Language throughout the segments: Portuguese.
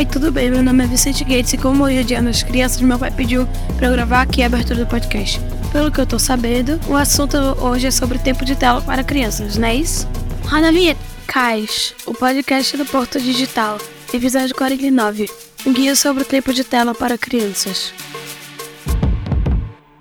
Oi, tudo bem? Meu nome é Vicente Gates e como hoje é dia das crianças, meu pai pediu para eu gravar aqui a abertura do podcast. Pelo que eu tô sabendo, o assunto hoje é sobre tempo de tela para crianças, não é isso? Roda vinheta! Cais, o podcast do Porto Digital, episódio 49, um guia sobre o tempo de tela para crianças.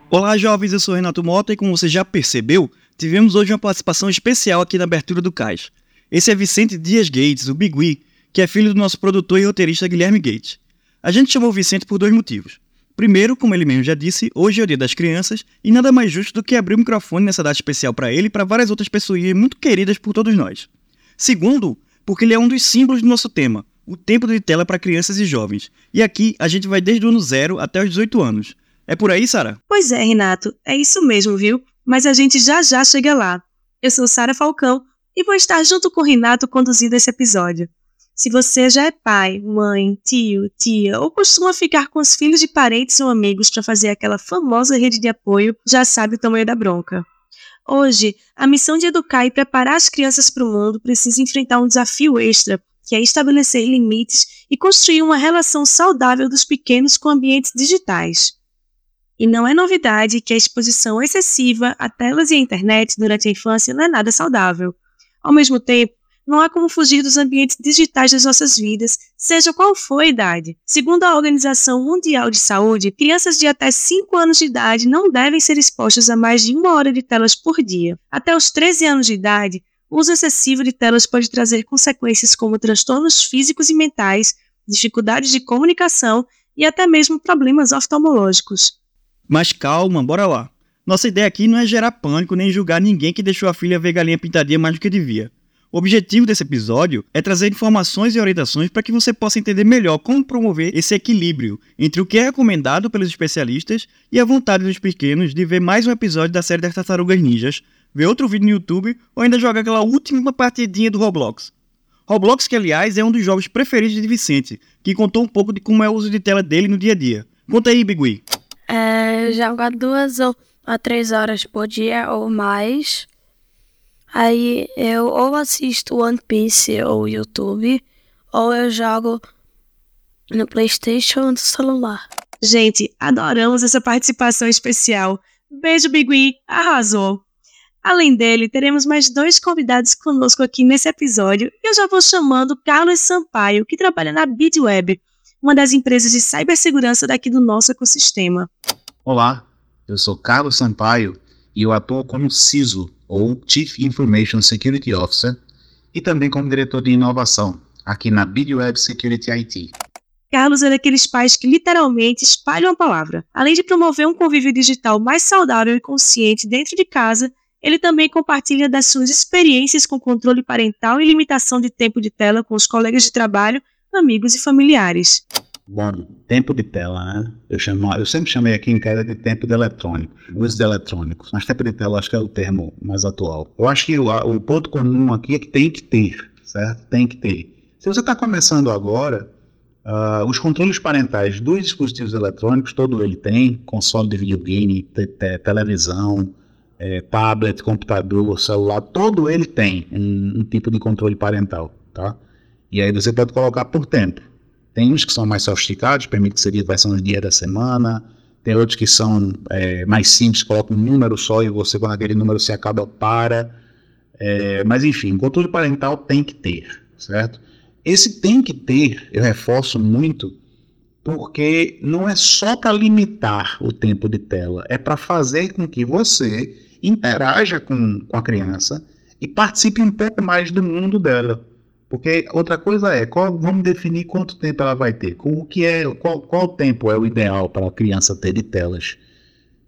Olá, jovens, eu sou Renato Mota e como você já percebeu, tivemos hoje uma participação especial aqui na abertura do Cais. Esse é Vicente Dias Gates, o Bigui, que é filho do nosso produtor e roteirista Guilherme Gates. A gente chamou o Vicente por dois motivos. Primeiro, como ele mesmo já disse, hoje é o Dia das Crianças e nada mais justo do que abrir o microfone nessa data especial para ele e para várias outras pessoas muito queridas por todos nós. Segundo, porque ele é um dos símbolos do nosso tema, o tempo de tela para crianças e jovens. E aqui a gente vai desde o ano zero até os 18 anos. É por aí, Sara? Pois é, Renato, é isso mesmo, viu? Mas a gente já já chega lá. Eu sou Sara Falcão e vou estar junto com o Renato conduzindo esse episódio. Se você já é pai, mãe, tio, tia ou costuma ficar com os filhos de parentes ou amigos para fazer aquela famosa rede de apoio, já sabe o tamanho da bronca. Hoje, a missão de educar e preparar as crianças para o mundo precisa enfrentar um desafio extra, que é estabelecer limites e construir uma relação saudável dos pequenos com ambientes digitais. E não é novidade que a exposição excessiva a telas e a internet durante a infância não é nada saudável. Ao mesmo tempo, não há como fugir dos ambientes digitais das nossas vidas, seja qual for a idade. Segundo a Organização Mundial de Saúde, crianças de até 5 anos de idade não devem ser expostas a mais de uma hora de telas por dia. Até os 13 anos de idade, o uso excessivo de telas pode trazer consequências como transtornos físicos e mentais, dificuldades de comunicação e até mesmo problemas oftalmológicos. Mas calma, bora lá. Nossa ideia aqui não é gerar pânico nem julgar ninguém que deixou a filha ver galinha pintadinha mais do que devia. O objetivo desse episódio é trazer informações e orientações para que você possa entender melhor como promover esse equilíbrio entre o que é recomendado pelos especialistas e a vontade dos pequenos de ver mais um episódio da série das Tartarugas Ninjas, ver outro vídeo no YouTube ou ainda jogar aquela última partidinha do Roblox. Roblox, que aliás é um dos jogos preferidos de Vicente, que contou um pouco de como é o uso de tela dele no dia a dia. Conta aí, Bigui. É, jogar duas ou a três horas por dia ou mais Aí eu ou assisto One Piece ou YouTube, ou eu jogo no PlayStation ou no celular. Gente, adoramos essa participação especial. Beijo, Bigui, arrasou! Além dele, teremos mais dois convidados conosco aqui nesse episódio e eu já vou chamando Carlos Sampaio, que trabalha na BidWeb, uma das empresas de cibersegurança daqui do nosso ecossistema. Olá, eu sou Carlos Sampaio e eu atuo como CISO, ou Chief Information Security Officer, e também como diretor de inovação, aqui na BidWeb Security IT. Carlos é daqueles pais que literalmente espalham a palavra. Além de promover um convívio digital mais saudável e consciente dentro de casa, ele também compartilha das suas experiências com controle parental e limitação de tempo de tela com os colegas de trabalho, amigos e familiares. Bom, tempo de tela, né? Eu, chamo, eu sempre chamei aqui em casa de tempo de eletrônico, uso de eletrônicos, mas tempo de tela acho que é o termo mais atual. Eu acho que o, o ponto comum aqui é que tem que ter, certo? Tem que ter. Se você está começando agora, uh, os controles parentais dos dispositivos eletrônicos, todo ele tem, console de videogame, te, te, televisão, é, tablet, computador, celular, todo ele tem um, um tipo de controle parental, tá? E aí você pode colocar por tempo. Tem uns que são mais sofisticados, permite que seria vai ser um dia da semana. Tem outros que são é, mais simples, coloca um número só e você, quando aquele número se acaba, para. É, mas enfim, controle parental tem que ter, certo? Esse tem que ter, eu reforço muito, porque não é só para limitar o tempo de tela, é para fazer com que você interaja com, com a criança e participe um pouco mais do mundo dela. Porque outra coisa é, qual, vamos definir quanto tempo ela vai ter. O que é, qual, qual tempo é o ideal para a criança ter de telas?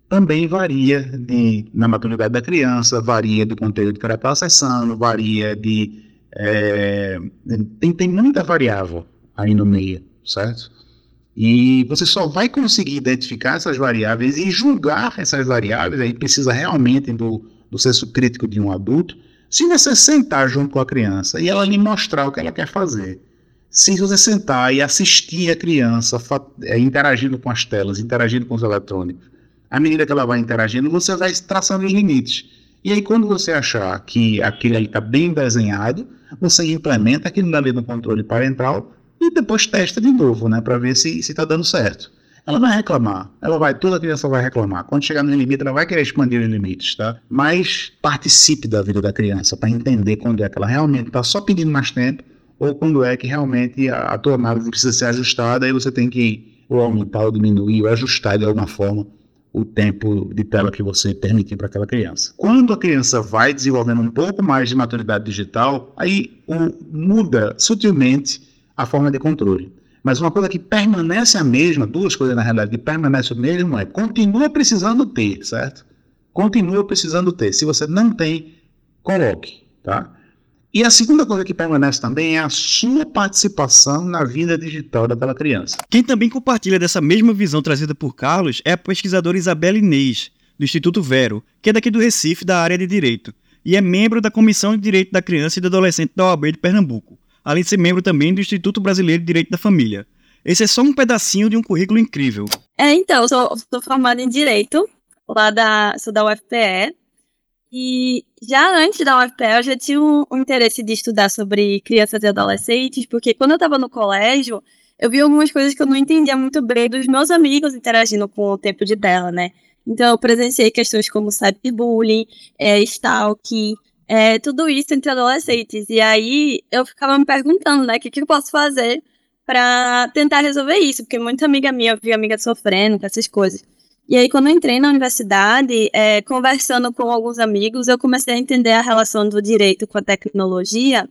Também varia de, na maturidade da criança, varia do conteúdo que ela está acessando, varia de. É, tem, tem muita variável aí no meio, certo? E você só vai conseguir identificar essas variáveis e julgar essas variáveis, aí precisa realmente do, do senso crítico de um adulto, se você sentar junto com a criança e ela lhe mostrar o que ela quer fazer, se você sentar e assistir a criança é, interagindo com as telas, interagindo com os eletrônicos, à medida que ela vai interagindo, você vai traçando os limites. E aí, quando você achar que aquilo ali está bem desenhado, você implementa aquilo ali no controle parental e depois testa de novo, né, para ver se está dando certo. Ela vai reclamar, ela vai, toda criança vai reclamar. Quando chegar no limite, ela vai querer expandir os limites, tá? Mas participe da vida da criança para entender quando é que ela realmente está só pedindo mais tempo ou quando é que realmente a, a tua análise precisa ser ajustada e você tem que ou aumentar ou diminuir ou ajustar de alguma forma o tempo de tela que você permitir para aquela criança. Quando a criança vai desenvolvendo um pouco mais de maturidade digital, aí muda sutilmente a forma de controle. Mas uma coisa que permanece a mesma, duas coisas na realidade que permanecem o mesmo é continua precisando ter, certo? Continua precisando ter. Se você não tem, coloque, tá? E a segunda coisa que permanece também é a sua participação na vida digital daquela criança. Quem também compartilha dessa mesma visão trazida por Carlos é a pesquisadora Isabela Inês, do Instituto Vero, que é daqui do Recife, da área de Direito, e é membro da Comissão de Direito da Criança e do Adolescente da OAB de Pernambuco além de ser membro também do Instituto Brasileiro de Direito da Família. Esse é só um pedacinho de um currículo incrível. É, então, sou, sou formada em Direito, lá da, sou da UFPE, e já antes da UFPE eu já tinha um, um interesse de estudar sobre crianças e adolescentes, porque quando eu estava no colégio, eu vi algumas coisas que eu não entendia muito bem dos meus amigos interagindo com o tempo de tela, né? Então, eu presenciei questões como cyberbullying, é, stalking, é, tudo isso entre adolescentes. E aí eu ficava me perguntando, né, o que, que eu posso fazer para tentar resolver isso, porque muita amiga minha, eu vi amiga sofrendo com essas coisas. E aí, quando eu entrei na universidade, é, conversando com alguns amigos, eu comecei a entender a relação do direito com a tecnologia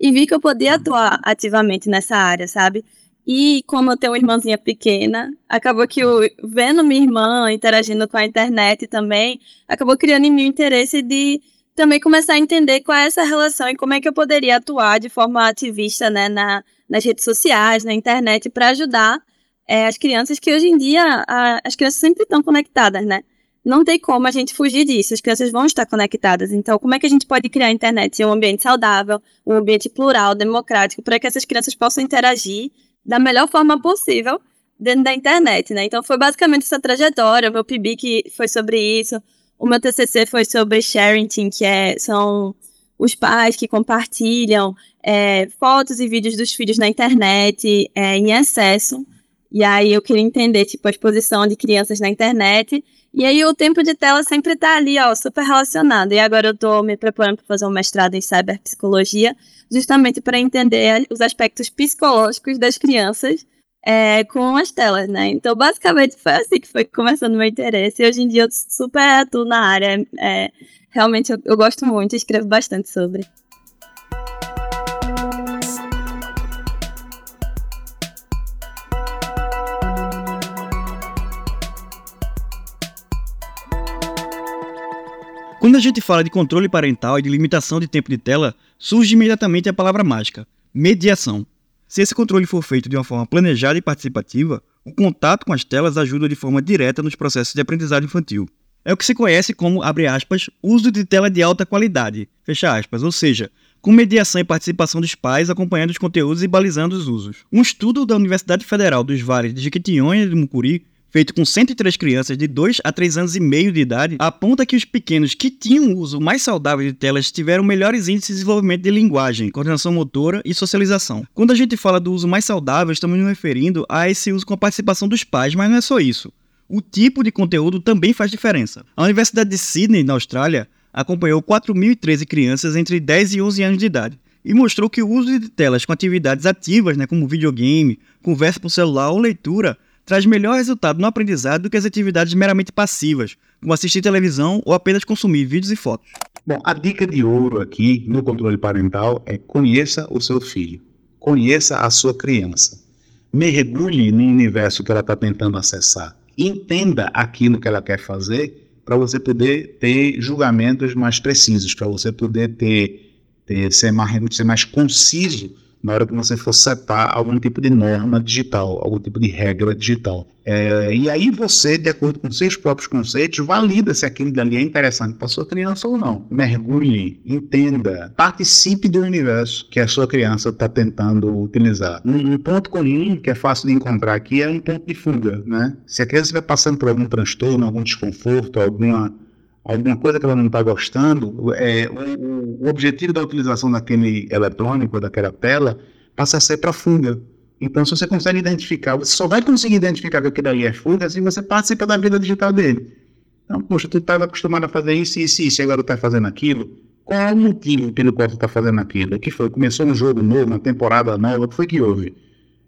e vi que eu podia atuar ativamente nessa área, sabe? E como eu tenho uma irmãzinha pequena, acabou que eu, vendo minha irmã interagindo com a internet também, acabou criando em mim o interesse de também começar a entender qual é essa relação e como é que eu poderia atuar de forma ativista né, na, nas redes sociais, na internet, para ajudar é, as crianças que hoje em dia, a, as crianças sempre estão conectadas, né? Não tem como a gente fugir disso, as crianças vão estar conectadas. Então, como é que a gente pode criar a internet em um ambiente saudável, um ambiente plural, democrático, para que essas crianças possam interagir da melhor forma possível dentro da internet, né? Então, foi basicamente essa trajetória, meu PIB que foi sobre isso, o meu TCC foi sobre sharing, que é, são os pais que compartilham é, fotos e vídeos dos filhos na internet é, em excesso. E aí eu queria entender, tipo, a exposição de crianças na internet. E aí o tempo de tela sempre tá ali, ó, super relacionado. E agora eu tô me preparando para fazer um mestrado em cyberpsicologia, justamente para entender os aspectos psicológicos das crianças é, com as telas, né? Então, basicamente, foi assim que foi começando meu interesse. E hoje em dia eu super atuo na área. É, realmente, eu, eu gosto muito escrevo bastante sobre. Quando a gente fala de controle parental e de limitação de tempo de tela, surge imediatamente a palavra mágica: mediação. Se esse controle for feito de uma forma planejada e participativa, o contato com as telas ajuda de forma direta nos processos de aprendizagem infantil. É o que se conhece como, abre aspas, uso de tela de alta qualidade, fecha aspas, ou seja, com mediação e participação dos pais acompanhando os conteúdos e balizando os usos. Um estudo da Universidade Federal dos Vales de Jequitinhonha e de Mucuri feito com 103 crianças de 2 a 3 anos e meio de idade, aponta que os pequenos que tinham um uso mais saudável de telas tiveram melhores índices de desenvolvimento de linguagem, coordenação motora e socialização. Quando a gente fala do uso mais saudável, estamos nos referindo a esse uso com a participação dos pais, mas não é só isso. O tipo de conteúdo também faz diferença. A Universidade de Sydney, na Austrália, acompanhou 4.013 crianças entre 10 e 11 anos de idade e mostrou que o uso de telas com atividades ativas, né, como videogame, conversa por celular ou leitura, traz melhor resultado no aprendizado do que as atividades meramente passivas, como assistir televisão ou apenas consumir vídeos e fotos. Bom, a dica de ouro aqui no controle parental é conheça o seu filho, conheça a sua criança, mergulhe no universo que ela está tentando acessar, entenda aquilo que ela quer fazer para você poder ter julgamentos mais precisos, para você poder ter, ter ser, mais, ser mais conciso na hora que você for setar algum tipo de norma digital, algum tipo de regra digital. É, e aí você, de acordo com seus próprios conceitos, valida se aquilo dali é interessante para sua criança ou não. Mergulhe, entenda, participe do universo que a sua criança está tentando utilizar. Um, um, ponto comum que é fácil de encontrar aqui é um ponto de fuga, né? Se a criança estiver passando por algum transtorno, algum desconforto, alguma alguma coisa que ela não está gostando, é, o, o, objetivo da utilização daquele eletrônico, daquela tela, passa a ser para fuga. Então, se você consegue identificar, você só vai conseguir identificar que aquilo ali é fuga se você participa da vida digital dele. Então, poxa, tu estava acostumado a fazer isso, isso, isso, e agora tu está fazendo aquilo. Qual é o motivo pelo qual tu está fazendo aquilo? Que foi? Começou um jogo novo, uma temporada nova, o que foi que houve?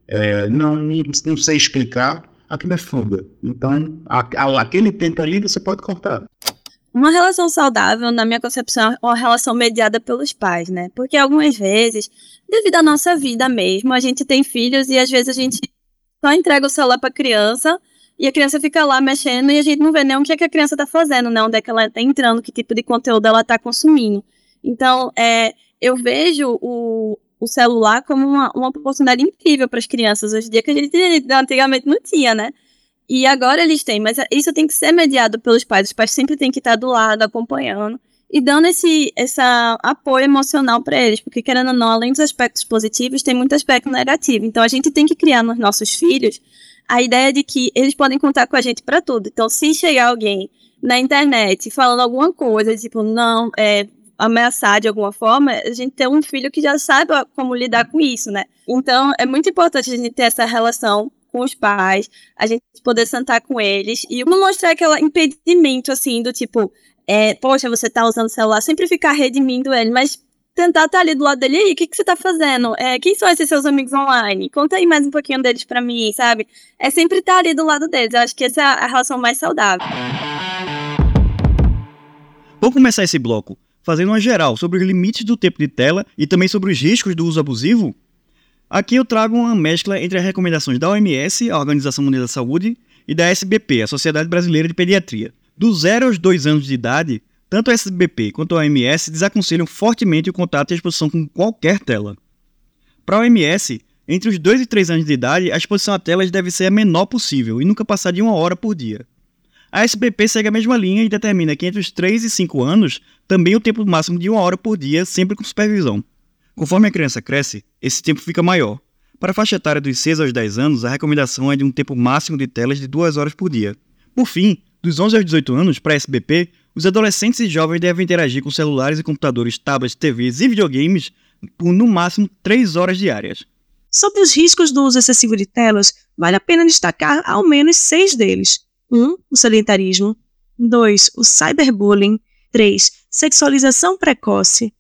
É, não, não sei explicar, aquilo é fuga. Então, a, a, aquele tempo ali você pode cortar. Uma relação saudável, na minha concepção, é uma relação mediada pelos pais, né? Porque algumas vezes, devido à nossa vida mesmo, a gente tem filhos e às vezes a gente só entrega o celular para a criança e a criança fica lá mexendo e a gente não vê nem o que, é que a criança está fazendo, né? Onde é que ela está entrando, que tipo de conteúdo ela está consumindo. Então, é, eu vejo o, o celular como uma, uma oportunidade incrível para as crianças hoje em dia, que a gente antigamente não tinha, né? E agora eles têm, mas isso tem que ser mediado pelos pais. Os pais sempre têm que estar do lado, acompanhando e dando esse essa apoio emocional para eles, porque querendo ou não, além dos aspectos positivos, tem muito aspecto negativo. Então a gente tem que criar nos nossos filhos a ideia de que eles podem contar com a gente para tudo. Então se chegar alguém na internet falando alguma coisa, tipo, não, é, ameaçar de alguma forma, a gente tem um filho que já sabe como lidar com isso, né? Então é muito importante a gente ter essa relação com os pais, a gente poder sentar com eles e não mostrar aquele impedimento, assim, do tipo, é, poxa, você tá usando o celular, sempre ficar redimindo ele, mas tentar estar tá ali do lado dele, e o que, que você tá fazendo? É, quem são esses seus amigos online? Conta aí mais um pouquinho deles para mim, sabe? É sempre estar tá ali do lado deles, eu acho que essa é a relação mais saudável. Vamos começar esse bloco fazendo uma geral sobre os limites do tempo de tela e também sobre os riscos do uso abusivo Aqui eu trago uma mescla entre as recomendações da OMS, a Organização Mundial da Saúde, e da SBP, a Sociedade Brasileira de Pediatria. Do 0 aos 2 anos de idade, tanto a SBP quanto a OMS desaconselham fortemente o contato e a exposição com qualquer tela. Para a OMS, entre os 2 e 3 anos de idade, a exposição a telas deve ser a menor possível e nunca passar de uma hora por dia. A SBP segue a mesma linha e determina que entre os 3 e 5 anos, também o tempo máximo de uma hora por dia, sempre com supervisão. Conforme a criança cresce, esse tempo fica maior. Para a faixa etária dos 6 aos 10 anos, a recomendação é de um tempo máximo de telas de 2 horas por dia. Por fim, dos 11 aos 18 anos, para a SBP, os adolescentes e jovens devem interagir com celulares e computadores, tablets, TVs e videogames por no máximo 3 horas diárias. Sobre os riscos do uso excessivo de telas, vale a pena destacar ao menos seis deles. 1. Um, o sedentarismo. 2. O cyberbullying. 3. Sexualização precoce.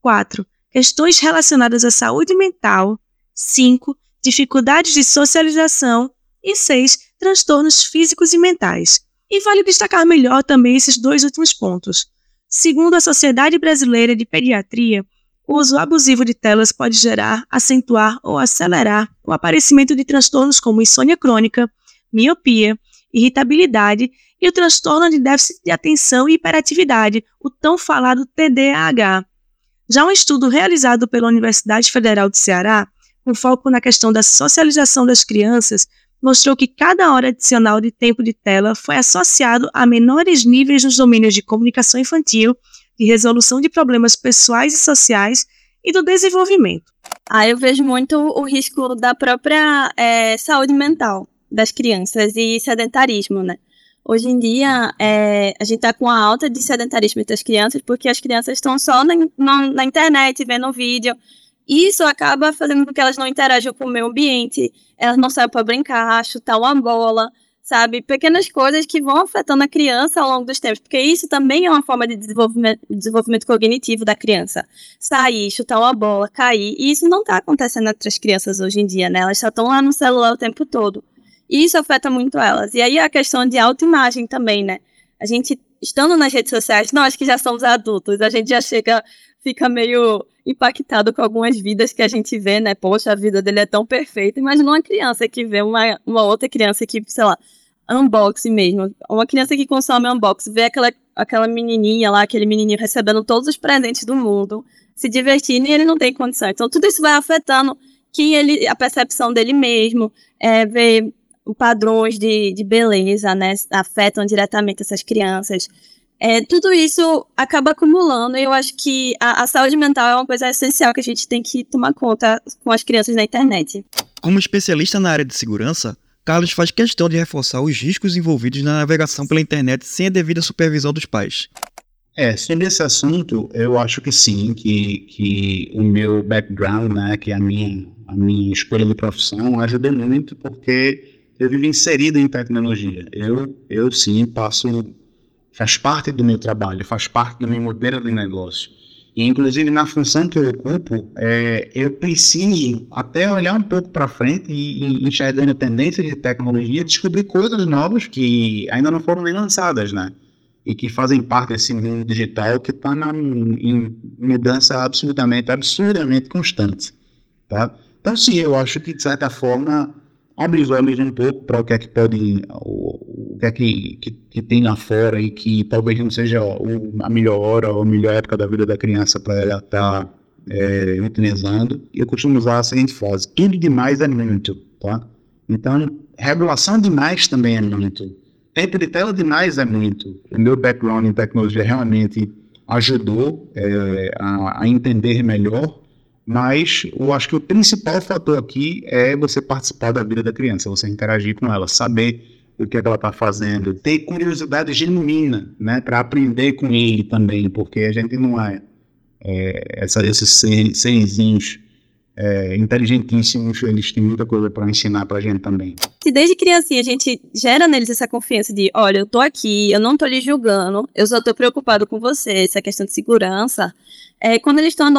4 questões relacionadas à saúde mental, 5. Dificuldades de socialização e 6. Transtornos físicos e mentais. E vale destacar melhor também esses dois últimos pontos. Segundo a Sociedade Brasileira de Pediatria, o uso abusivo de telas pode gerar, acentuar ou acelerar o aparecimento de transtornos como insônia crônica, miopia, irritabilidade e o transtorno de déficit de atenção e hiperatividade, o tão falado TDAH, já um estudo realizado pela Universidade Federal do Ceará, com foco na questão da socialização das crianças, mostrou que cada hora adicional de tempo de tela foi associado a menores níveis nos domínios de comunicação infantil, de resolução de problemas pessoais e sociais e do desenvolvimento. Ah, eu vejo muito o risco da própria é, saúde mental das crianças e sedentarismo, né? Hoje em dia, é, a gente está com a alta de sedentarismo entre as crianças, porque as crianças estão só na, na, na internet, vendo vídeo. Isso acaba fazendo com que elas não interajam com o meio ambiente, elas não saem para brincar, chutar uma bola, sabe? Pequenas coisas que vão afetando a criança ao longo dos tempos, porque isso também é uma forma de desenvolvimento, desenvolvimento cognitivo da criança. Sair, chutar uma bola, cair, e isso não está acontecendo entre as crianças hoje em dia, né? Elas só estão lá no celular o tempo todo. E isso afeta muito elas. E aí a questão de autoimagem também, né? A gente, estando nas redes sociais, nós que já somos adultos, a gente já chega, fica meio impactado com algumas vidas que a gente vê, né? Poxa, a vida dele é tão perfeita. Imagina uma criança que vê uma, uma outra criança que, sei lá, unboxing mesmo. Uma criança que consome unboxing, vê aquela, aquela menininha lá, aquele menininho recebendo todos os presentes do mundo, se divertindo e ele não tem condição. Então, tudo isso vai afetando quem ele, a percepção dele mesmo, é, ver padrões de, de beleza, né, afetam diretamente essas crianças. É, tudo isso acaba acumulando e eu acho que a, a, saúde mental é uma coisa essencial que a gente tem que tomar conta com as crianças na internet. Como especialista na área de segurança, Carlos faz questão de reforçar os riscos envolvidos na navegação pela internet sem a devida supervisão dos pais. É, sobre esse assunto, eu acho que sim, que, que o meu background, né, que a minha, a minha escolha de profissão ajuda muito porque eu vivo inserido em tecnologia. Eu, eu sim passo, faz parte do meu trabalho, faz parte do meu modelo de negócio. E, inclusive, na função que eu ocupo, é, eu preciso até olhar um pouco para frente e, e enxergando tendências de tecnologia, descobrir coisas novas que ainda não foram nem lançadas, né? e que fazem parte desse mundo digital que está em mudança absolutamente, absurdamente constante. Tá? Então, sim, eu acho que, de certa forma, abre os olhos um pouco para o que é que pode, o, o que é que, que, que, tem lá fora e que talvez não seja a melhor hora ou a melhor época da vida da criança para ela estar tá, é, utilizando. Eu costumo usar a seguinte frase: tudo demais é muito. Tá? Então, regulação demais também é muito Tempo de tela demais é muito. O meu background em tecnologia realmente ajudou é, a, a, entender melhor, mas eu acho que o principal fator aqui é você participar da vida da criança, você interagir com ela, saber o que, é que ela está fazendo, ter curiosidade genuína, né, para aprender com ele também, porque a gente não é, é essa, esses serzinhos é, inteligentíssimos, eles têm muita coisa para ensinar para a gente também. Se desde criancinha a gente gera neles essa confiança de, olha, eu tô aqui, eu não tô lhe julgando, eu só tô preocupado com você, essa questão de segurança, é, quando eles estão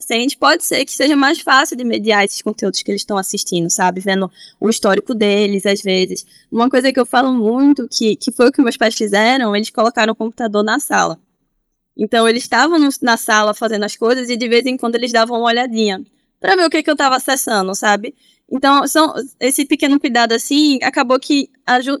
adolescentes, pode ser que seja mais fácil de mediar esses conteúdos que eles estão assistindo, sabe? Vendo o histórico deles, às vezes. Uma coisa que eu falo muito, que, que foi o que meus pais fizeram, eles colocaram o computador na sala. Então, eles estavam na sala fazendo as coisas e de vez em quando eles davam uma olhadinha para ver o que, que eu estava acessando, sabe? Então, são, esse pequeno cuidado assim acabou que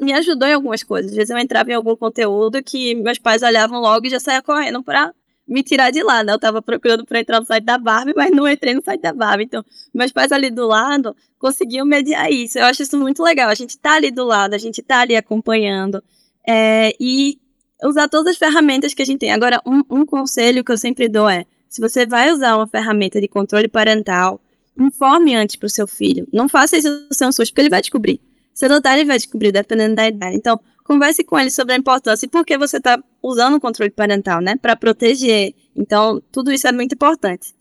me ajudou em algumas coisas. Às vezes eu entrava em algum conteúdo que meus pais olhavam logo e já saia correndo para me tirar de lá, né? Eu estava procurando para entrar no site da Barbie, mas não entrei no site da Barbie. Então, meus pais ali do lado conseguiam mediar isso. Eu acho isso muito legal. A gente tá ali do lado, a gente tá ali acompanhando. É, e usar todas as ferramentas que a gente tem. Agora, um, um conselho que eu sempre dou é se você vai usar uma ferramenta de controle parental, informe antes para o seu filho. Não faça isso sem susto, porque ele vai descobrir. Se notar, ele vai descobrir, dependendo da idade. Então, converse com ele sobre a importância e por que você está usando o controle parental, né? Para proteger. Então, tudo isso é muito importante.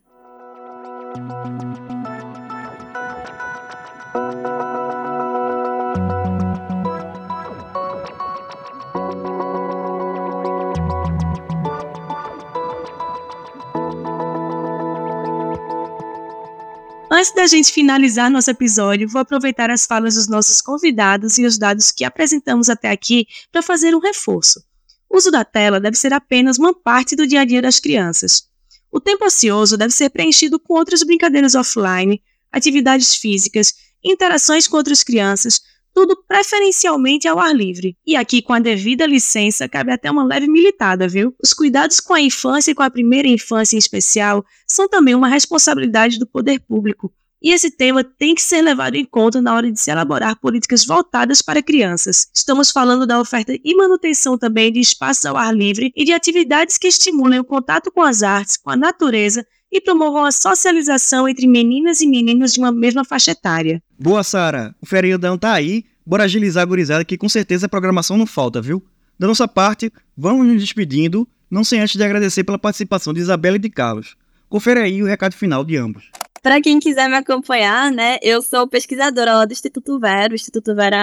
Antes da gente finalizar nosso episódio, vou aproveitar as falas dos nossos convidados e os dados que apresentamos até aqui para fazer um reforço. O uso da tela deve ser apenas uma parte do dia a dia das crianças. O tempo ocioso deve ser preenchido com outras brincadeiras offline, atividades físicas, interações com outras crianças, tudo preferencialmente ao ar livre. E aqui, com a devida licença, cabe até uma leve militada, viu? Os cuidados com a infância e com a primeira infância em especial são também uma responsabilidade do poder público. E esse tema tem que ser levado em conta na hora de se elaborar políticas voltadas para crianças. Estamos falando da oferta e manutenção também de espaços ao ar livre e de atividades que estimulem o contato com as artes, com a natureza e promovam a socialização entre meninas e meninos de uma mesma faixa etária. Boa, Sara. O feriadão tá aí. Bora agilizar a gurizada que com certeza a programação não falta, viu? Da nossa parte, vamos nos despedindo, não sem antes de agradecer pela participação de Isabela e de Carlos. Confere aí o recado final de ambos. Para quem quiser me acompanhar, né, eu sou pesquisadora lá do Instituto Vero. O Instituto Vero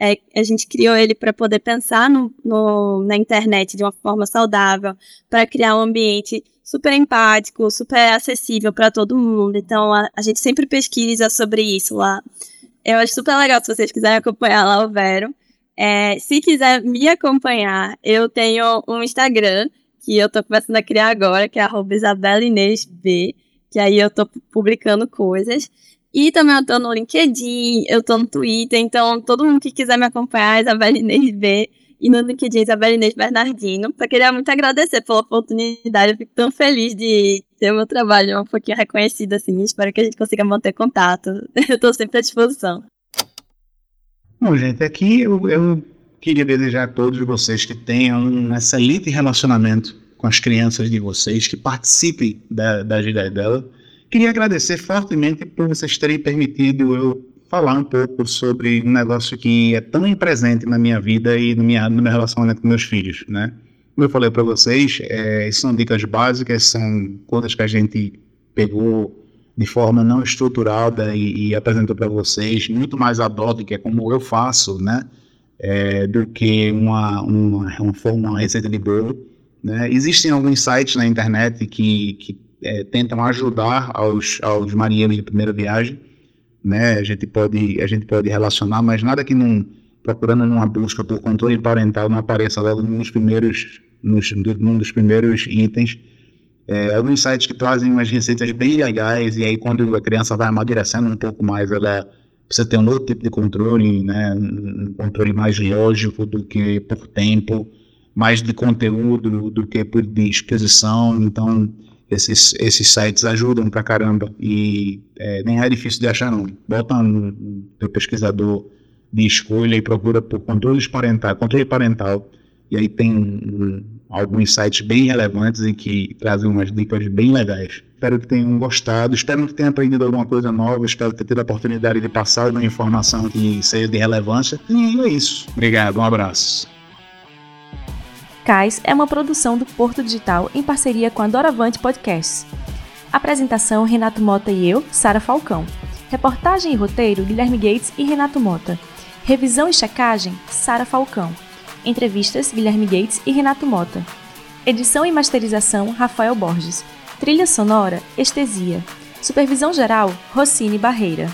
é, a gente criou ele para poder pensar no, no, na internet de uma forma saudável, para criar um ambiente super empático, super acessível para todo mundo. Então, a, a, gente sempre pesquisa sobre isso lá. Eu acho super legal se vocês quiserem acompanhar lá o Vero. É, se quiser me acompanhar, eu tenho um Instagram que eu tô começando a criar agora, que é arroba que aí eu tô publicando coisas. E também eu tô no LinkedIn, eu tô no Twitter, então todo mundo que quiser me acompanhar, Isabela Inês B e no LinkedIn Isabela Inês Bernardino. Só queria muito agradecer pela oportunidade. Eu fico tão feliz de ter o meu trabalho um pouquinho reconhecido assim. Espero que a gente consiga manter contato. Eu estou sempre à disposição. Bom, gente, aqui eu, eu queria desejar a todos vocês que tenham um excelente relacionamento com as crianças de vocês, que participem da, da vida dela. Queria agradecer fortemente por vocês terem permitido eu falar um pouco sobre um negócio que é tão presente na minha vida e no, minha, no meu relacionamento com meus filhos, né? Como eu falei para vocês, é, são dicas básicas, são coisas que a gente pegou de forma não estruturada e, e apresentou para vocês, muito mais ad hoc, que é como eu faço, né? É, do que uma, uma, uma, uma receita de bolo. Né? Existem alguns sites na internet que, que é, tentam ajudar aos, aos marinheiros de primeira viagem, né? A gente pode a gente pode relacionar, mas nada que não procurando numa busca por controle parental não apareça logo nos primeiros nos, num dos primeiros itens. É, alguns sites que trazem umas receitas bem legais e aí quando a criança vai amadurecendo um pouco mais, ela precisa ter um outro tipo de controle, né? Um controle mais lógico do que por tempo, mais de conteúdo do que por de exposição. Então esses, esses sites ajudam pra caramba e é, nem é difícil de achar não. Bota no, no pesquisador de escolha e procura por controles parental, controle parental e aí tem um, alguns sites bem relevantes e que trazem umas dicas bem legais. Espero que tenham gostado, espero que tenham aprendido alguma coisa nova, espero ter tido a oportunidade de passar uma informação que seja de relevância. E é isso. Obrigado, um abraço. Cais é uma produção do Porto Digital em parceria com a Doravante Podcasts. Apresentação Renato Mota e eu, Sara Falcão. Reportagem e roteiro Guilherme Gates e Renato Mota. Revisão e checagem Sara Falcão. Entrevistas Guilherme Gates e Renato Mota. Edição e masterização Rafael Borges. Trilha sonora Estesia. Supervisão geral Rossini Barreira.